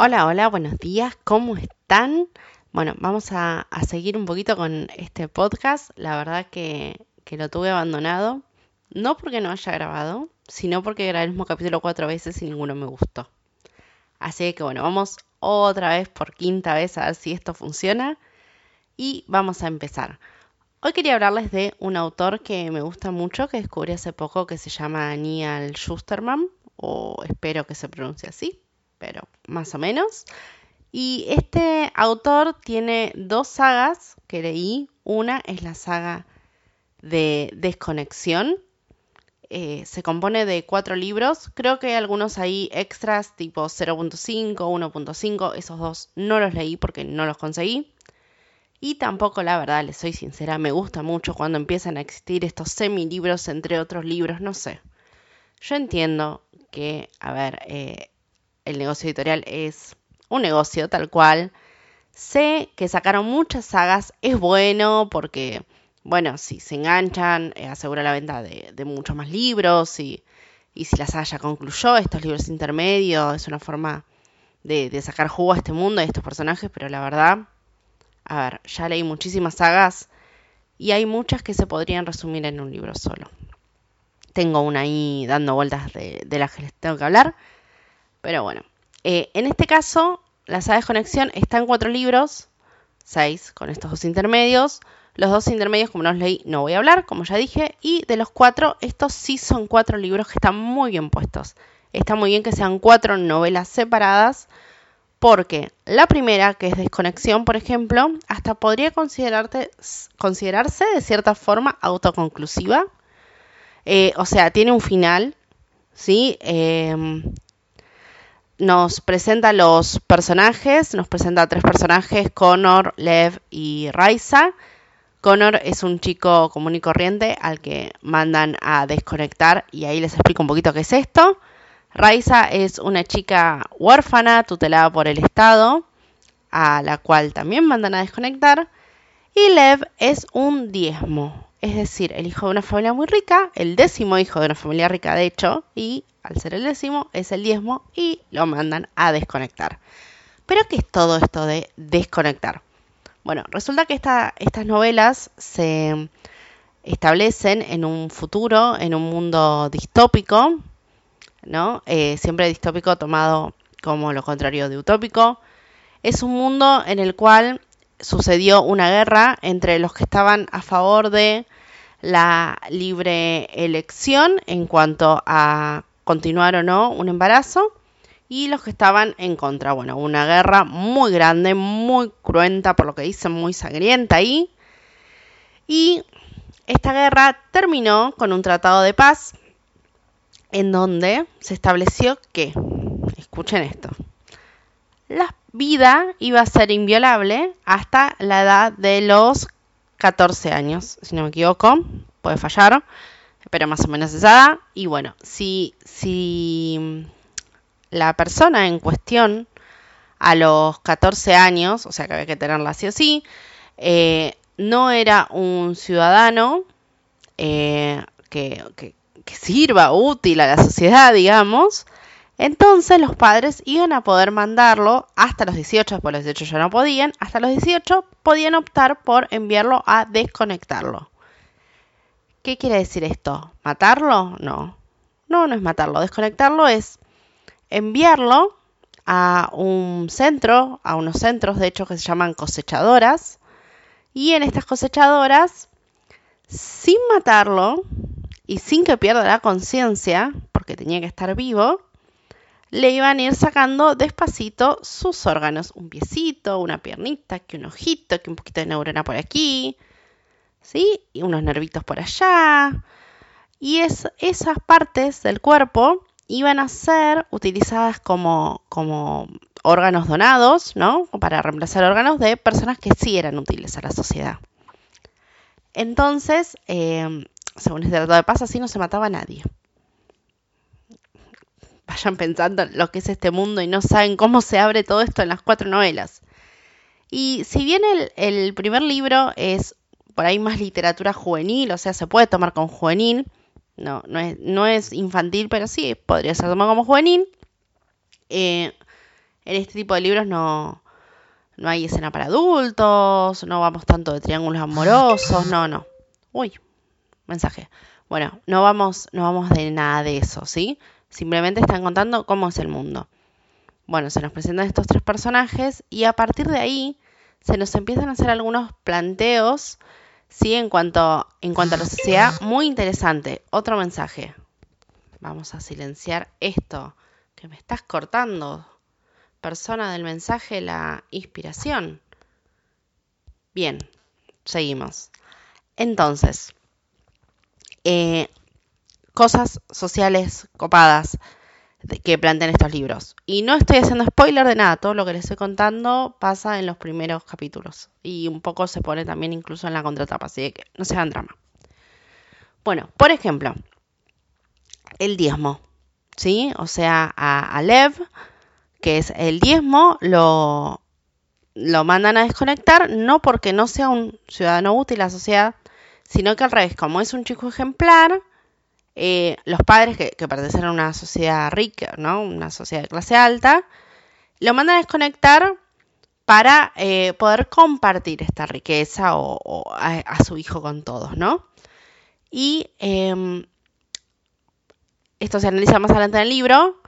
Hola, hola, buenos días, ¿cómo están? Bueno, vamos a, seguir un poquito con este podcast. La verdad que, lo tuve abandonado, no porque no haya grabado, sino porque grabé el mismo capítulo cuatro veces y ninguno me gustó. Así que bueno, vamos otra vez por quinta vez a ver si esto funciona y vamos a empezar. Hoy quería hablarles de un autor que me gusta mucho, que descubrí hace poco, que se llama Neil Schusterman, o espero que se pronuncie así pero más o menos. Y este autor tiene dos sagas que leí. Una es la saga de Desconexión. Eh, se compone de cuatro libros. Creo que hay algunos ahí extras tipo 0.5, 1.5. Esos dos no los leí porque no los conseguí. Y tampoco, la verdad, les soy sincera, me gusta mucho cuando empiezan a existir estos semi-libros entre otros libros, no sé. Yo entiendo que, a ver, eh, el negocio editorial es un negocio tal cual. Sé que sacaron muchas sagas, es bueno porque, bueno, si se enganchan, eh, asegura la venta de, muchos más libros y, si la saga ya concluyó, estos libros intermedios, es una forma de, de sacar jugo a este mundo y a estos personajes, pero la verdad, a ver, ya leí muchísimas sagas y hay muchas que se podrían resumir en un libro solo. Tengo una ahí dando vueltas de, de las que les tengo que hablar. Pero bueno, eh, en este caso, la saga de conexión está en cuatro libros, seis con estos dos intermedios. Los dos intermedios, como no los leí, no voy a hablar, como ya dije. Y de los cuatro, estos sí son cuatro libros que están muy bien puestos. Está muy bien que sean cuatro novelas separadas, porque la primera, que es Desconexión, por ejemplo, hasta podría considerarse de cierta forma autoconclusiva. Eh, o sea, tiene un final, ¿sí? Eh, nos presenta los personajes, nos presenta tres personajes, Connor, Lev y Raisa. Connor es un chico común y corriente al que mandan a desconectar y ahí les explico un poquito qué es esto. Raisa es una chica huérfana tutelada por el Estado, a la cual también mandan a desconectar. Y Lev es un diezmo, es decir, el hijo de una familia muy rica, el décimo hijo de una familia rica de hecho, y al ser el décimo, es el diezmo y lo mandan a desconectar. Pero ¿qué es todo esto de desconectar? Bueno, resulta que estas novelas se establecen en un futuro, en un mundo distópico, ¿no? Eh, siempre distópico tomado como lo contrario de utópico. Es un mundo en el cual sucedió una guerra entre los que estaban a favor de la libre elección en cuanto a continuar o no un embarazo y los que estaban en contra. Bueno, una guerra muy grande, muy cruenta, por lo que dicen, muy sangrienta ahí. Y esta guerra terminó con un tratado de paz en donde se estableció que, escuchen esto, la vida iba a ser inviolable hasta la edad de los 14 años, si no me equivoco, puede fallar pero más o menos esa. Y bueno, si, si la persona en cuestión a los 14 años, o sea que había que tenerla así o sí, eh, no era un ciudadano eh, que, que, sirva útil a la sociedad, digamos, entonces los padres iban a poder mandarlo hasta los 18, después los 18 ya no podían, hasta los 18 podían optar por enviarlo a desconectarlo. ¿Qué quiere decir esto? ¿Matarlo? No. No, no es matarlo. Desconectarlo es enviarlo a un centro, a unos centros de hecho que se llaman cosechadoras. Y en estas cosechadoras, sin matarlo y sin que pierda la conciencia, porque tenía que estar vivo, le iban a ir sacando despacito sus órganos. Un piecito, una piernita, que un ojito, que un poquito de neurona por aquí, ¿sí? Y unos nervitos por allá. Y es, esas partes del cuerpo iban a ser utilizadas como, como órganos donados, ¿no? Para reemplazar órganos de personas que sí eran útiles a la sociedad. Entonces, em, según este tratado de paz, así no se mataba a nadie. Vayan pensando en lo que es este mundo y no saben cómo se abre todo esto en las cuatro novelas. Y si bien el, el primer libro es por ahí más literatura juvenil, o sea, se puede tomar como juvenil. No, no es, no es infantil, pero sí podría ser tomado como juvenil. Eh, en este tipo de libros no, no hay escena para adultos, no vamos tanto de triángulos amorosos, no, no. Uy, mensaje. Bueno, no vamos, no vamos de nada de eso, ¿sí? Simplemente están contando cómo es el mundo. Bueno, se nos presentan estos tres personajes y a partir de ahí se nos empiezan a hacer algunos planteos, ¿sí? En cuanto, en cuanto a la sociedad, muy interesante. Otro mensaje. Vamos a silenciar esto, que me estás cortando. Persona del mensaje, la inspiración. Bien, seguimos. Entonces, eh, cosas sociales copadas que plantean estos libros. Y no estoy haciendo spoiler de nada, todo lo que les estoy contando pasa en los primeros capítulos. Y un poco se pone también incluso en la contratapa, así que no se hagan drama. Bueno, por ejemplo, el diezmo, ¿sí? O sea, a, Lev, que es el diezmo, lo, lo mandan a desconectar, no porque no sea un ciudadano útil a la sociedad, sino que al revés, como es un chico ejemplar, eh, los padres que, pertenecen a una sociedad rica, ¿no? Una sociedad de clase alta, lo mandan a desconectar para eh, poder compartir esta riqueza o, a, su hijo con todos, ¿no? Y em, esto se analiza más adelante en el libro.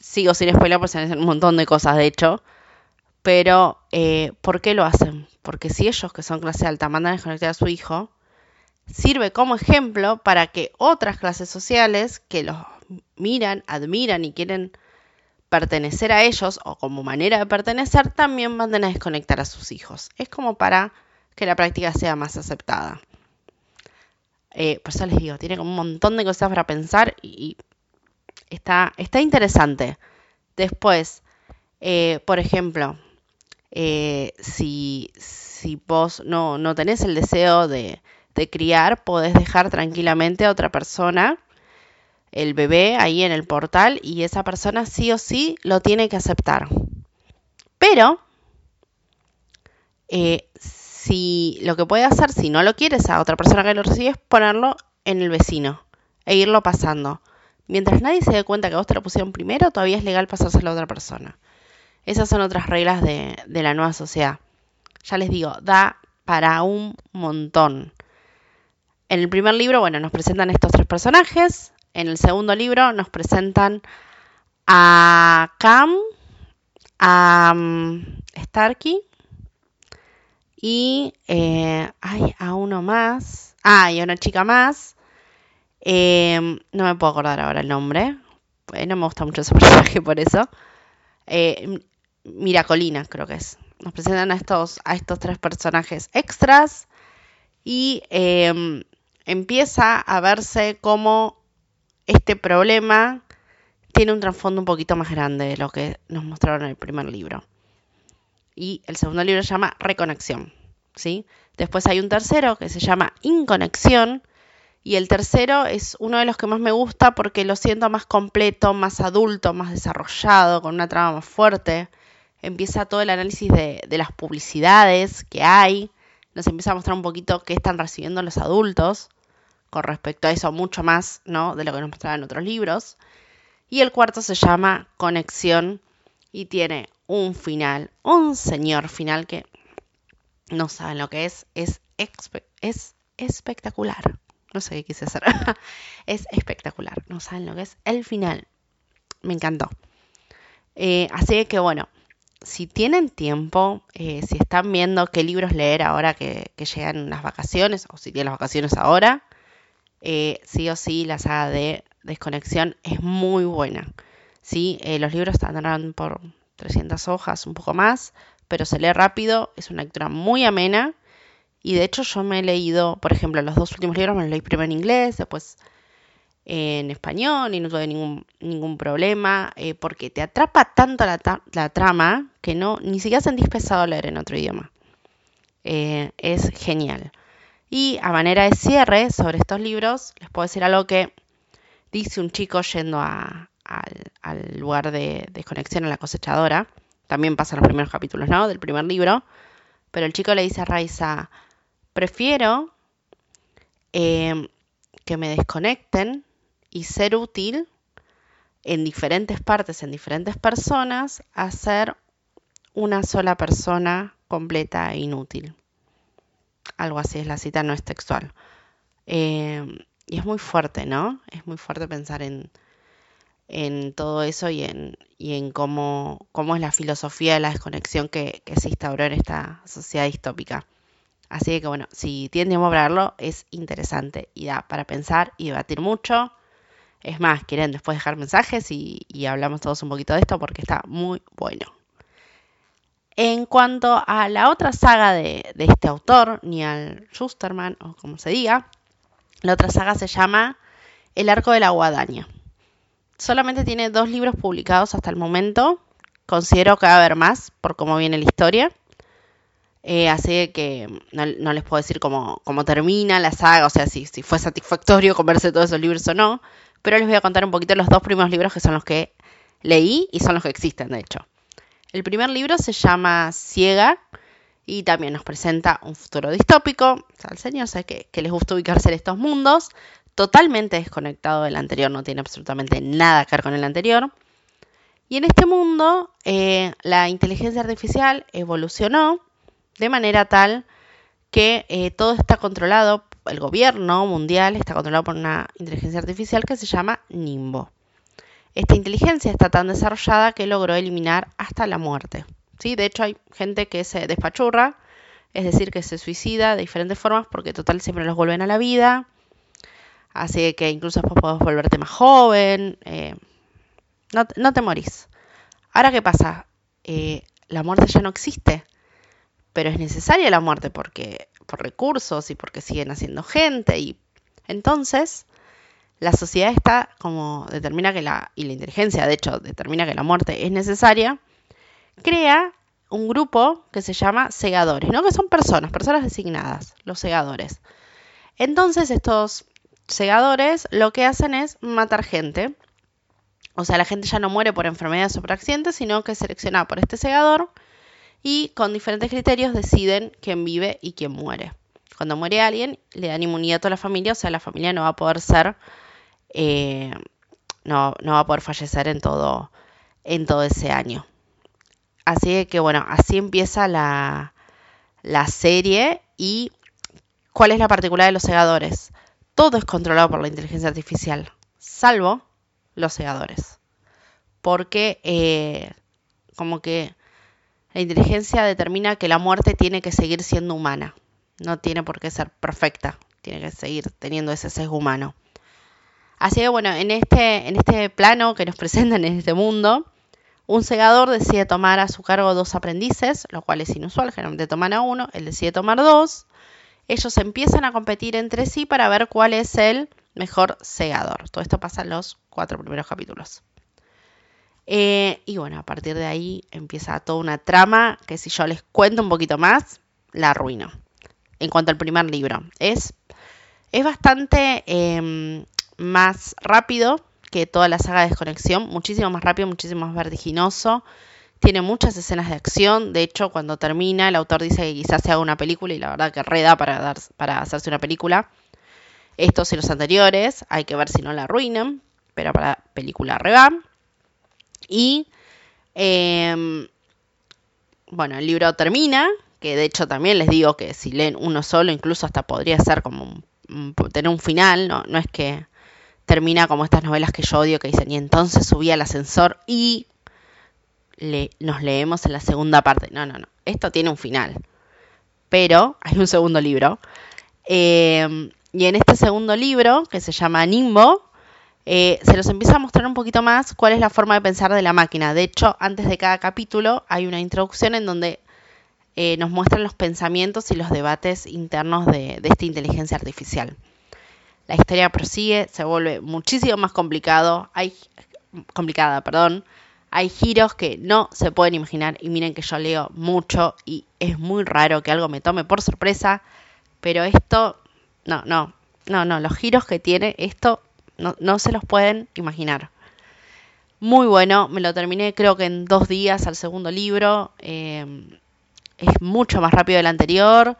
Sigo sin spoiler porque se analizan un montón de cosas, de hecho. Pero, eh, ¿por qué lo hacen? Porque si ellos, que son clase alta, mandan a desconectar a su hijo, sirve como ejemplo para que otras clases sociales que los miran, admiran y quieren pertenecer a ellos o como manera de pertenecer también manden a desconectar a sus hijos. Es como para que la práctica sea más aceptada. Eh, por eso les digo, tiene un montón de cosas para pensar y, está, está interesante. Después, eh, por ejemplo, eh, si, si vos no, no tenés el deseo de, de criar, podés dejar tranquilamente a otra persona el bebé ahí en el portal y esa persona sí o sí lo tiene que aceptar. Pero, eh, si lo que puede hacer, si no lo quieres a otra persona que lo recibe, es ponerlo en el vecino e irlo pasando. Mientras nadie se dé cuenta que vos te lo pusieron primero, todavía es legal pasárselo a otra persona. Esas son otras reglas de, de la nueva sociedad. Ya les digo, da para un montón. En el primer libro, bueno, nos presentan estos tres personajes. En el segundo libro nos presentan a Cam, a um, Starkey y eh, a uno más. Ah, y a una chica más. Em, no me puedo acordar ahora el nombre. Eh, no me gusta mucho ese personaje por eso. Eh, Miracolina, creo que es. Nos presentan a estos, a estos tres personajes extras. Y em, empieza a verse como este problema tiene un trasfondo un poquito más grande de lo que nos mostraron en el primer libro. Y el segundo libro se llama Reconexión. ¿sí? Después hay un tercero que se llama Inconexión. Y el tercero es uno de los que más me gusta porque lo siento más completo, más adulto, más desarrollado, con una trama más fuerte. Empieza todo el análisis de, de las publicidades que hay. Nos empieza a mostrar un poquito qué están recibiendo los adultos con respecto a eso mucho más ¿no? de lo que nos mostraban otros libros. Y el cuarto se llama Conexión y tiene un final, un señor final que no saben lo que es, es, es espectacular. No sé qué quise hacer. es espectacular. No saben lo que es el final. Me encantó. Eh, así que bueno, si tienen tiempo, eh, si están viendo qué libros leer ahora que, que llegan las vacaciones, o si tienen las vacaciones ahora, eh, sí o sí la saga de Desconexión es muy buena. ¿sí? Eh, los libros andarán por 300 hojas, un poco más, pero se lee rápido, es una lectura muy amena. Y de hecho yo me he leído, por ejemplo, los dos últimos libros me los leí primero en inglés, después en español y no tuve ningún, ningún problema, eh, porque te atrapa tanto la, trama que no ni siquiera sentís pesado leer en otro idioma. es genial. Y a manera de cierre sobre estos libros, les puedo decir algo que dice un chico yendo al, lugar de desconexión en la cosechadora. También pasa en los primeros capítulos, ¿no? Del primer libro. Pero el chico le dice a Raiza, prefiero eh, que me desconecten y ser útil en diferentes partes, en diferentes personas, a ser una sola persona completa e inútil. Algo así es la cita, no es textual. Eh, y es muy fuerte, ¿no? Es muy fuerte pensar en, en todo eso y en, y en cómo, cómo es la filosofía de la desconexión que, que, se instauró en esta sociedad distópica. Así que bueno, si tienen tiempo para verlo, es interesante y da para pensar y debatir mucho. Es más, quieren después dejar mensajes y, y hablamos todos un poquito de esto porque está muy bueno. En cuanto a la otra saga de, este autor, Neil Schusterman, o como se diga, la otra saga se llama El arco de la guadaña. Solamente tiene dos libros publicados hasta el momento. Considero que va a haber más por cómo viene la historia. Eh, así que no, les puedo decir cómo, cómo, termina la saga, o sea, si, si fue satisfactorio comerse todos esos libros o no. Pero les voy a contar un poquito los dos primeros libros que son los que leí y son los que existen, de hecho. El primer libro se llama Ciega y también nos presenta un futuro distópico. O sea, el señor sabe que, que les gusta ubicarse en estos mundos, totalmente desconectado del anterior, no tiene absolutamente nada que ver con el anterior. Y en este mundo eh, la inteligencia artificial evolucionó de manera tal que eh, todo está controlado, el gobierno mundial está controlado por una inteligencia artificial que se llama Nimbo. Esta inteligencia está tan desarrollada que logró eliminar hasta la muerte. ¿sí? De hecho, hay gente que se despachurra, es decir, que se suicida de diferentes formas porque total siempre los vuelven a la vida. Así que incluso después puedes volverte más joven. Eh, no, no, te morís. Ahora, ¿qué pasa? Eh, la muerte ya no existe. Pero es necesaria la muerte porque por recursos y porque siguen haciendo gente. Y entonces la sociedad está como determina que la, y la inteligencia de hecho determina que la muerte es necesaria, crea un grupo que se llama segadores, ¿no? Que son personas, personas designadas, los segadores. Entonces estos segadores lo que hacen es matar gente. O sea, la gente ya no muere por enfermedades o por accidentes, sino que es seleccionada por este segador y con diferentes criterios deciden quién vive y quién muere. Cuando muere alguien, le dan inmunidad a toda la familia, o sea, la familia no va a poder ser, eh, no, no, va a poder fallecer en todo, en todo ese año. Así que bueno, así empieza la, la serie y ¿cuál es la particularidad de los segadores? todo es controlado por la inteligencia artificial, salvo los segadores. Porque eh, como que la inteligencia determina que la muerte tiene que seguir siendo humana, no tiene por qué ser perfecta, tiene que seguir teniendo ese sesgo humano. Así que bueno, en este, en este plano que nos presentan en este mundo, un segador decide tomar a su cargo dos aprendices, lo cual es inusual, generalmente toman a uno, él decide tomar dos, ellos empiezan a competir entre sí para ver cuál es el mejor segador. Todo esto pasa en los cuatro primeros capítulos. Eh, y bueno, a partir de ahí empieza toda una trama que si yo les cuento un poquito más, la arruino. En cuanto al primer libro, es, es bastante eh, más rápido que toda la saga de desconexión, muchísimo más rápido, muchísimo más vertiginoso. Tiene muchas escenas de acción. De hecho, cuando termina, el autor dice que quizás se haga una película y la verdad que reda para, dar, para hacerse una película. Estos y los anteriores, hay que ver si no la arruinan, pero para película reda. Y eh, bueno, el libro termina, que de hecho también les digo que si leen uno solo, incluso hasta podría ser como un, tener un final, no es que termina como estas novelas que yo odio que dicen y entonces subí al ascensor y nos leemos en la segunda parte. No, no, no. Esto tiene un final. Pero hay un segundo libro. Eh, y en este segundo libro, que se llama Nimbo, eh, se los empieza a mostrar un poquito más cuál es la forma de pensar de la máquina. De hecho, antes de cada capítulo hay una introducción en donde eh, nos muestran los pensamientos y los debates internos de esta inteligencia artificial. La historia prosigue, se vuelve muchísimo más complicado, hay, complicada, perdón, hay giros que no se pueden imaginar y miren que yo leo mucho y es muy raro que algo me tome por sorpresa, pero esto, no, no, no, no, los giros que tiene esto no, se los pueden imaginar. Muy bueno, me lo terminé creo que en dos días al segundo libro, eh, es mucho más rápido del anterior,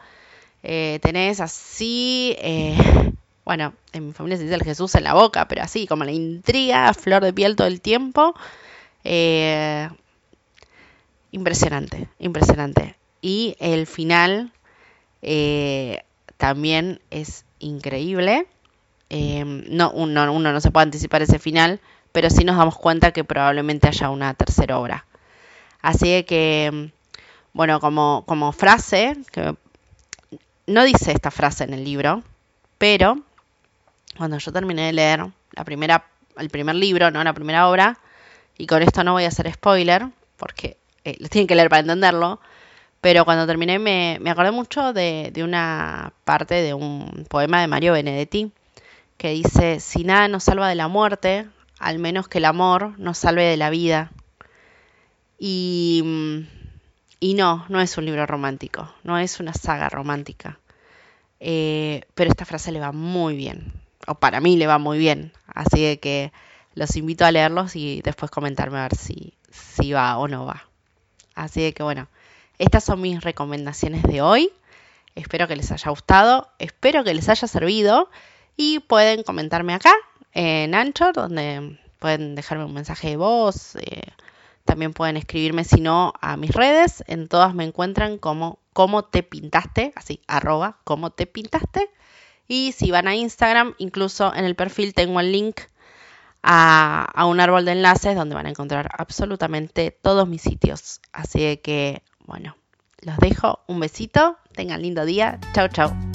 eh, tenés así, eh, bueno, en mi familia se dice el Jesús en la boca, pero así, como la intriga, flor de piel todo el tiempo. Eh, impresionante, impresionante. Y el final eh, también es increíble. Eh, no, uno, no se puede anticipar ese final, pero sí nos damos cuenta que probablemente haya una tercera obra. Así que, bueno, como, como frase, que no dice esta frase en el libro, pero cuando yo terminé de leer la primera, el primer libro, ¿no? La primera obra, y con esto no voy a hacer spoiler, porque eh, lo tienen que leer para entenderlo, pero cuando terminé me, me acordé mucho de, de, una parte de un poema de Mario Benedetti que dice, si nada nos salva de la muerte, al menos que el amor nos salve de la vida. Y, y no, no es un libro romántico, no es una saga romántica. Eh, pero esta frase le va muy bien, o para mí le va muy bien, así que los invito a leerlos y después comentarme a ver si, si va o no va. Así que bueno, estas son mis recomendaciones de hoy. Espero que les haya gustado, espero que les haya servido y pueden comentarme acá en Anchor, donde pueden dejarme un mensaje de voz. Eh, también pueden escribirme, si no, a mis redes. En todas me encuentran como cómo te pintaste, así, arroba cómo te pintaste. Y si van a Instagram, incluso en el perfil tengo el link a, a, un árbol de enlaces donde van a encontrar absolutamente todos mis sitios. Así que, bueno, los dejo. Un besito. Tengan lindo día. Chao, chao.